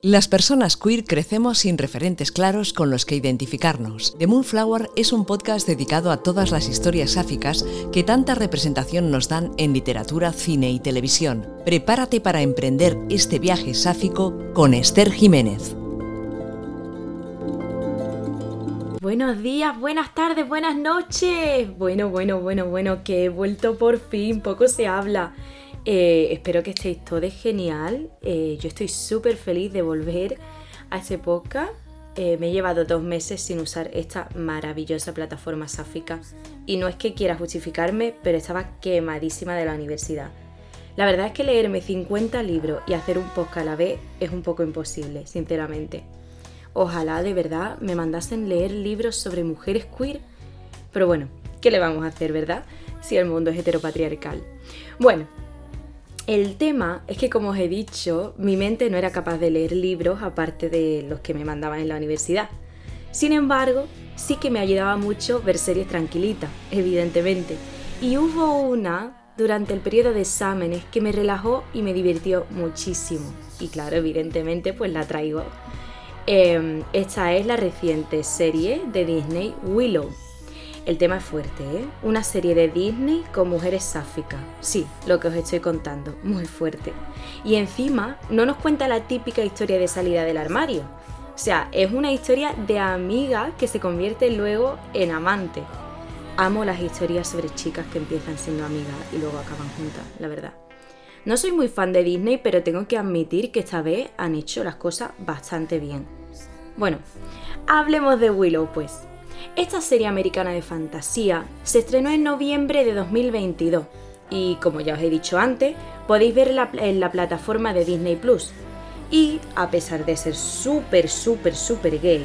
Las personas queer crecemos sin referentes claros con los que identificarnos. The Moonflower es un podcast dedicado a todas las historias sáficas que tanta representación nos dan en literatura, cine y televisión. Prepárate para emprender este viaje sáfico con Esther Jiménez. Buenos días, buenas tardes, buenas noches. Bueno, bueno, bueno, bueno, que he vuelto por fin, poco se habla. Eh, espero que estéis todos genial. Eh, yo estoy súper feliz de volver a este podcast. Eh, me he llevado dos meses sin usar esta maravillosa plataforma sáfica. Y no es que quiera justificarme, pero estaba quemadísima de la universidad. La verdad es que leerme 50 libros y hacer un podcast a la vez es un poco imposible, sinceramente. Ojalá de verdad me mandasen leer libros sobre mujeres queer. Pero bueno, ¿qué le vamos a hacer, verdad? Si el mundo es heteropatriarcal. Bueno, el tema es que, como os he dicho, mi mente no era capaz de leer libros aparte de los que me mandaban en la universidad. Sin embargo, sí que me ayudaba mucho ver series tranquilitas, evidentemente. Y hubo una durante el periodo de exámenes que me relajó y me divirtió muchísimo. Y claro, evidentemente, pues la traigo. Em, esta es la reciente serie de Disney Willow el tema es fuerte, ¿eh? Una serie de Disney con mujeres sáficas. Sí, lo que os estoy contando, muy fuerte. Y encima no nos cuenta la típica historia de salida del armario. O sea, es una historia de amiga que se convierte luego en amante. Amo las historias sobre chicas que empiezan siendo amigas y luego acaban juntas, la verdad. No soy muy fan de Disney, pero tengo que admitir que esta vez han hecho las cosas bastante bien. Bueno, hablemos de Willow pues. Esta serie americana de fantasía se estrenó en noviembre de 2022 y, como ya os he dicho antes, podéis verla en la plataforma de Disney Plus. Y, a pesar de ser súper, súper, súper gay,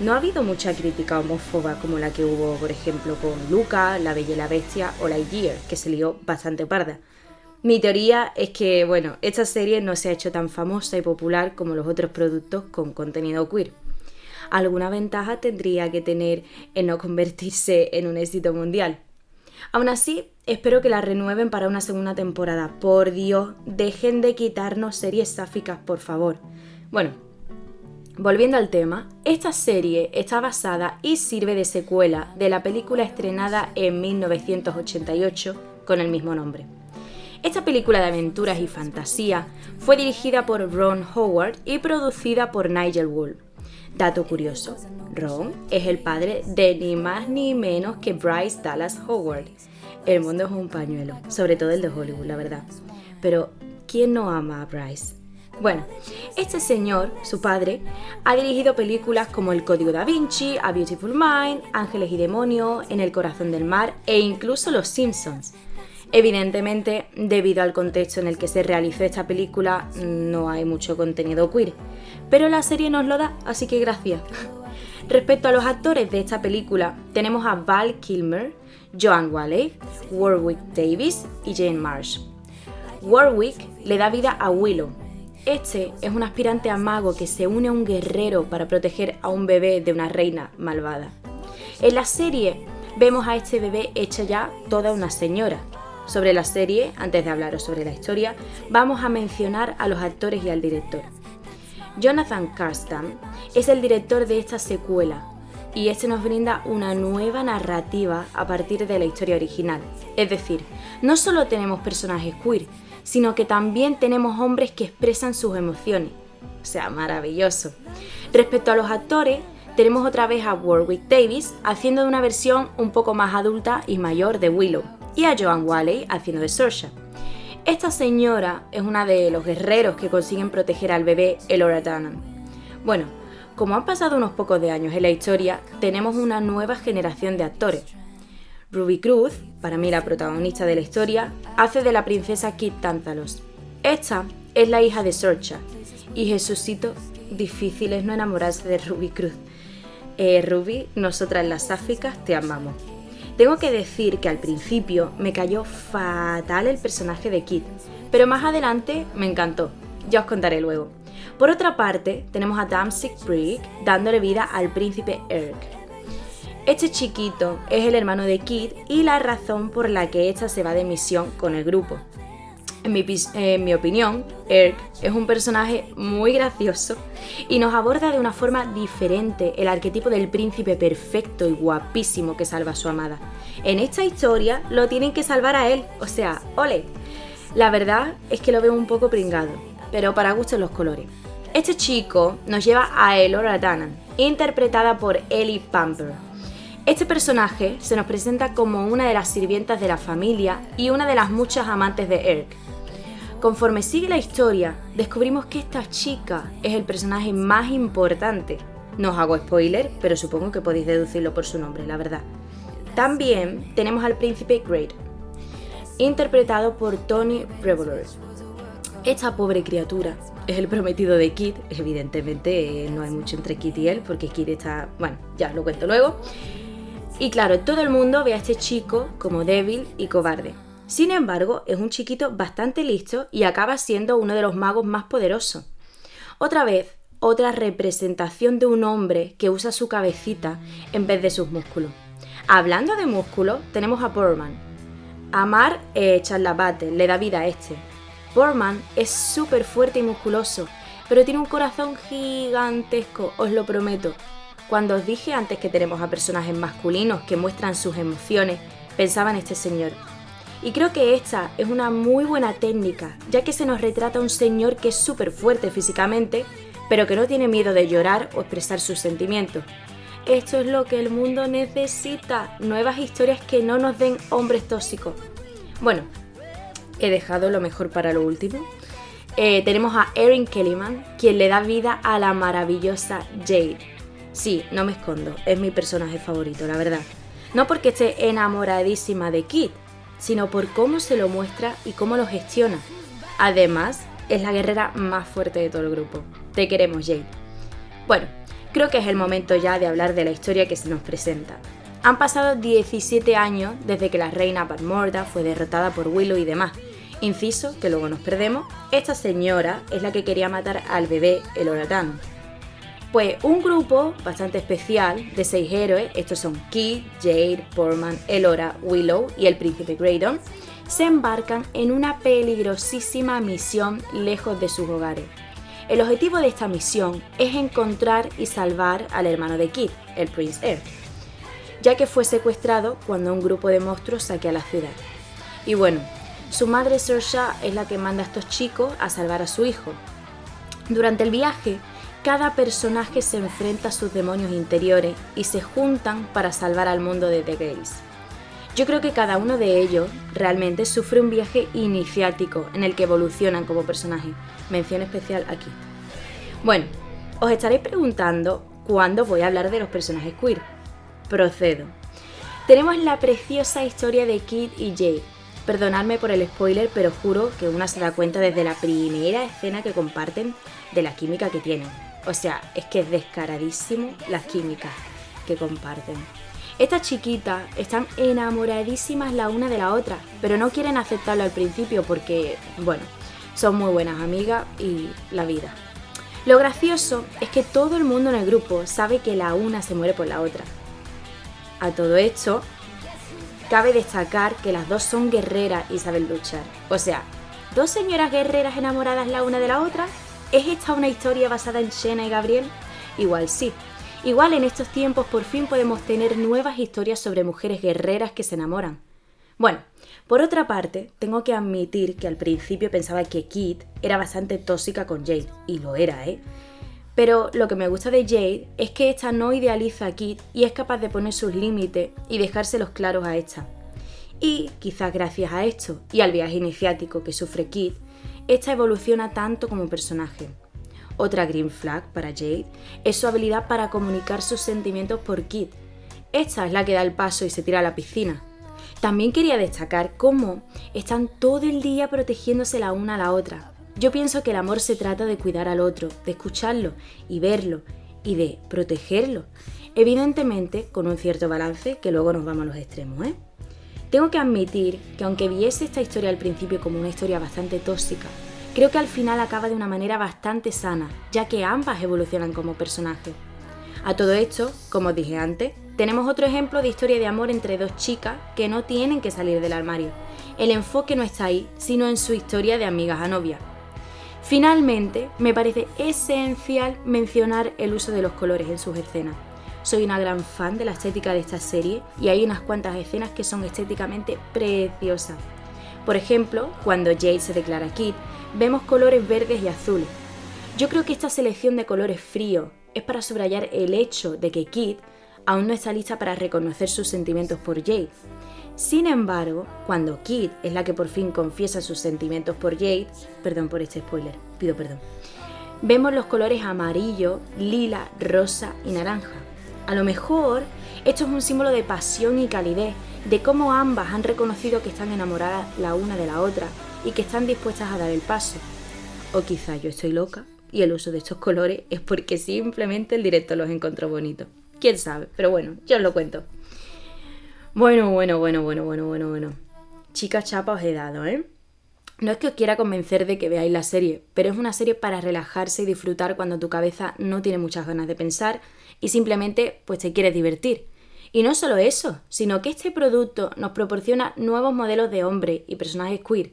no ha habido mucha crítica homófoba como la que hubo, por ejemplo, con Luca, La Bella y la Bestia o Lightyear, que se lió bastante parda. Mi teoría es que, bueno, esta serie no se ha hecho tan famosa y popular como los otros productos con contenido queer alguna ventaja tendría que tener en no convertirse en un éxito mundial. Aún así, espero que la renueven para una segunda temporada. Por Dios, dejen de quitarnos series sáficas, por favor. Bueno, volviendo al tema, esta serie está basada y sirve de secuela de la película estrenada en 1988 con el mismo nombre. Esta película de aventuras y fantasía fue dirigida por Ron Howard y producida por Nigel Woolf. Dato curioso, Ron es el padre de ni más ni menos que Bryce Dallas Howard. El mundo es un pañuelo, sobre todo el de Hollywood, la verdad. Pero, ¿quién no ama a Bryce? Bueno, este señor, su padre, ha dirigido películas como El Código da Vinci, A Beautiful Mind, Ángeles y Demonios, En el Corazón del Mar e incluso Los Simpsons. Evidentemente, debido al contexto en el que se realizó esta película, no hay mucho contenido queer, pero la serie nos lo da, así que gracias. Respecto a los actores de esta película, tenemos a Val Kilmer, Joan Walley, Warwick Davis y Jane Marsh. Warwick le da vida a Willow. Este es un aspirante a mago que se une a un guerrero para proteger a un bebé de una reina malvada. En la serie vemos a este bebé hecha ya toda una señora, sobre la serie, antes de hablaros sobre la historia, vamos a mencionar a los actores y al director. Jonathan Karstam es el director de esta secuela y este nos brinda una nueva narrativa a partir de la historia original. Es decir, no solo tenemos personajes queer, sino que también tenemos hombres que expresan sus emociones. O sea, maravilloso. Respecto a los actores, tenemos otra vez a Warwick Davis haciendo una versión un poco más adulta y mayor de Willow y a Joan Walley haciendo de Saoirse. Esta señora es una de los guerreros que consiguen proteger al bebé Elora Dunham. Bueno, como han pasado unos pocos de años en la historia, tenemos una nueva generación de actores. Ruby Cruz, para mí la protagonista de la historia, hace de la princesa Kit Tantalos. Esta es la hija de Sorcha y Jesucito, difícil es no enamorarse de Ruby Cruz. Eh, Ruby, nosotras las Áfricas te amamos. Tengo que decir que al principio me cayó fatal el personaje de Kit, pero más adelante me encantó. Ya os contaré luego. Por otra parte, tenemos a Damsik Brick dándole vida al príncipe Erk. Este chiquito es el hermano de Kit y la razón por la que ésta se va de misión con el grupo. En mi, opinión, Erk es un personaje muy gracioso y nos aborda de una forma diferente el arquetipo del príncipe perfecto y guapísimo que salva a su amada. En esta historia lo tienen que salvar a él, o sea, ole. La verdad es que lo veo un poco pringado, pero para gusto los colores. Este chico nos lleva a Elora Tannen, interpretada por Ellie Pamper. Este personaje se nos presenta como una de las sirvientas de la familia y una de las muchas amantes de Erk. Conforme sigue la historia, descubrimos que esta chica es el personaje más importante. No os hago spoiler, pero supongo que podéis deducirlo por su nombre, la verdad. También tenemos al príncipe Great, interpretado por Tony Revolver. Esta pobre criatura es el prometido de Kit, evidentemente eh, no hay mucho entre Kit y él, porque Kit está, bueno, ya lo cuento luego. Y claro, todo el mundo ve a este chico como débil y cobarde. Sin embargo, es un chiquito bastante listo y acaba siendo uno de los magos más poderosos. Otra vez, otra representación de un hombre que usa su cabecita en vez de sus músculos. Hablando de músculos, tenemos a Borman. Amar eh, Charlabate le da vida a este. Borman es súper fuerte y musculoso, pero tiene un corazón gigantesco, os lo prometo. Cuando os dije antes que tenemos a personajes masculinos que muestran sus emociones, pensaba en este señor. Y creo que esta es una muy buena técnica, ya que se nos retrata un señor que es súper fuerte físicamente, pero que no tiene miedo de llorar o expresar sus sentimientos. Esto es lo que el mundo necesita, nuevas historias que no nos den hombres tóxicos. Bueno, he dejado lo mejor para lo último. Eh, tenemos a Erin Kellyman, quien le da vida a la maravillosa Jade. Sí, no me escondo, es mi personaje favorito, la verdad. No porque esté enamoradísima de Kit, sino por cómo se lo muestra y cómo lo gestiona. Además, es la guerrera más fuerte de todo el grupo. Te queremos, Jade. Bueno, creo que es el momento ya de hablar de la historia que se nos presenta. Han pasado 17 años desde que la reina Badmorda fue derrotada por Willow y demás. Inciso, que luego nos perdemos, esta señora es la que quería matar al bebé el Oratano. Pues un grupo bastante especial de seis héroes, estos son Kid, Jade, Portman, Elora, Willow y el príncipe Graydon, se embarcan en una peligrosísima misión lejos de sus hogares. El objetivo de esta misión es encontrar y salvar al hermano de Kid, el Prince Air, ya que fue secuestrado cuando un grupo de monstruos saquea la ciudad. Y bueno, su madre Saoirse es la que manda a estos chicos a salvar a su hijo. Durante el viaje, cada personaje se enfrenta a sus demonios interiores y se juntan para salvar al mundo de The Gays. Yo creo que cada uno de ellos realmente sufre un viaje iniciático en el que evolucionan como personaje. Mención especial aquí. Bueno, os estaréis preguntando cuándo voy a hablar de los personajes queer. Procedo. Tenemos la preciosa historia de Kid y Jade. Perdonadme por el spoiler, pero juro que una se da cuenta desde la primera escena que comparten de la química que tienen. O sea, es que es descaradísimo las químicas que comparten. Estas chiquitas están enamoradísimas la una de la otra, pero no quieren aceptarlo al principio porque, bueno, son muy buenas amigas y la vida. Lo gracioso es que todo el mundo en el grupo sabe que la una se muere por la otra. A todo esto, cabe destacar que las dos son guerreras y saben luchar. O sea, dos señoras guerreras enamoradas la una de la otra ¿Es esta una historia basada en Shena y Gabriel? Igual sí. Igual en estos tiempos por fin podemos tener nuevas historias sobre mujeres guerreras que se enamoran. Bueno, por otra parte, tengo que admitir que al principio pensaba que Kit era bastante tóxica con Jade, y lo era, ¿eh? Pero lo que me gusta de Jade es que esta no idealiza a Kit y es capaz de poner sus límites y dejárselos claros a esta. Y quizás gracias a esto y al viaje iniciático que sufre Kit, esta evoluciona tanto como personaje. Otra green flag para Jade es su habilidad para comunicar sus sentimientos por Kit. Esta es la que da el paso y se tira a la piscina. También quería destacar cómo están todo el día protegiéndose la una a la otra. Yo pienso que el amor se trata de cuidar al otro, de escucharlo y verlo y de protegerlo. Evidentemente con un cierto balance que luego nos vamos a los extremos, ¿eh? Tengo que admitir que aunque viese esta historia al principio como una historia bastante tóxica, creo que al final acaba de una manera bastante sana, ya que ambas evolucionan como personajes. A todo esto, como dije antes, Tenemos otro ejemplo de historia de amor entre dos chicas que no tienen que salir del armario. El enfoque no está ahí, sino en su historia de amigas a novia. Finalmente, me parece esencial mencionar el uso de los colores en sus escenas. Soy una gran fan de la estética de esta serie y hay unas cuantas escenas que son estéticamente preciosas. Por ejemplo, cuando Jade se declara Kid, vemos colores verdes y azules. Yo creo que esta selección de colores fríos es para subrayar el hecho de que Kid aún no está lista para reconocer sus sentimientos por Jade. Sin embargo, cuando Kid es la que por fin confiesa sus sentimientos por Jade, perdón por este spoiler, pido perdón, vemos los colores amarillo, lila, rosa y naranja. A lo mejor esto es un símbolo de pasión y calidez, de cómo ambas han reconocido que están enamoradas la una de la otra y que están dispuestas a dar el paso. O quizá yo estoy loca y el uso de estos colores es porque simplemente el directo los encontró bonitos. Quién sabe, pero bueno, yo os lo cuento. Bueno, bueno, bueno, bueno, bueno, bueno, bueno. Chica chapa os he dado, ¿eh? No es que os quiera convencer de que veáis la serie, pero es una serie para relajarse y disfrutar cuando tu cabeza no tiene muchas ganas de pensar y simplemente pues te quieres divertir. Y no solo eso, sino que este producto nos proporciona nuevos modelos de hombre y personajes queer.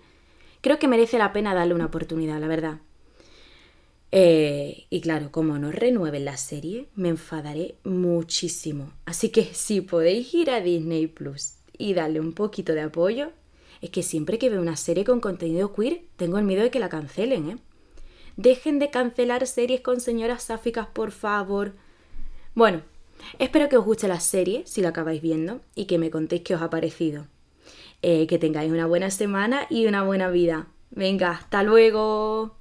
Creo que merece la pena darle una oportunidad, la verdad. Eh, y claro, como no renueven la serie, me enfadaré muchísimo. Así que si podéis ir a Disney Plus y darle un poquito de apoyo, es que siempre que veo una serie con contenido queer, tengo el miedo de que la cancelen, ¿eh? Dejen de cancelar series con señoras sáficas, por favor. Bueno, espero que os guste la serie, si la acabáis viendo, y que me contéis qué os ha parecido. Eh, que tengáis una buena semana y una buena vida. Venga, hasta luego.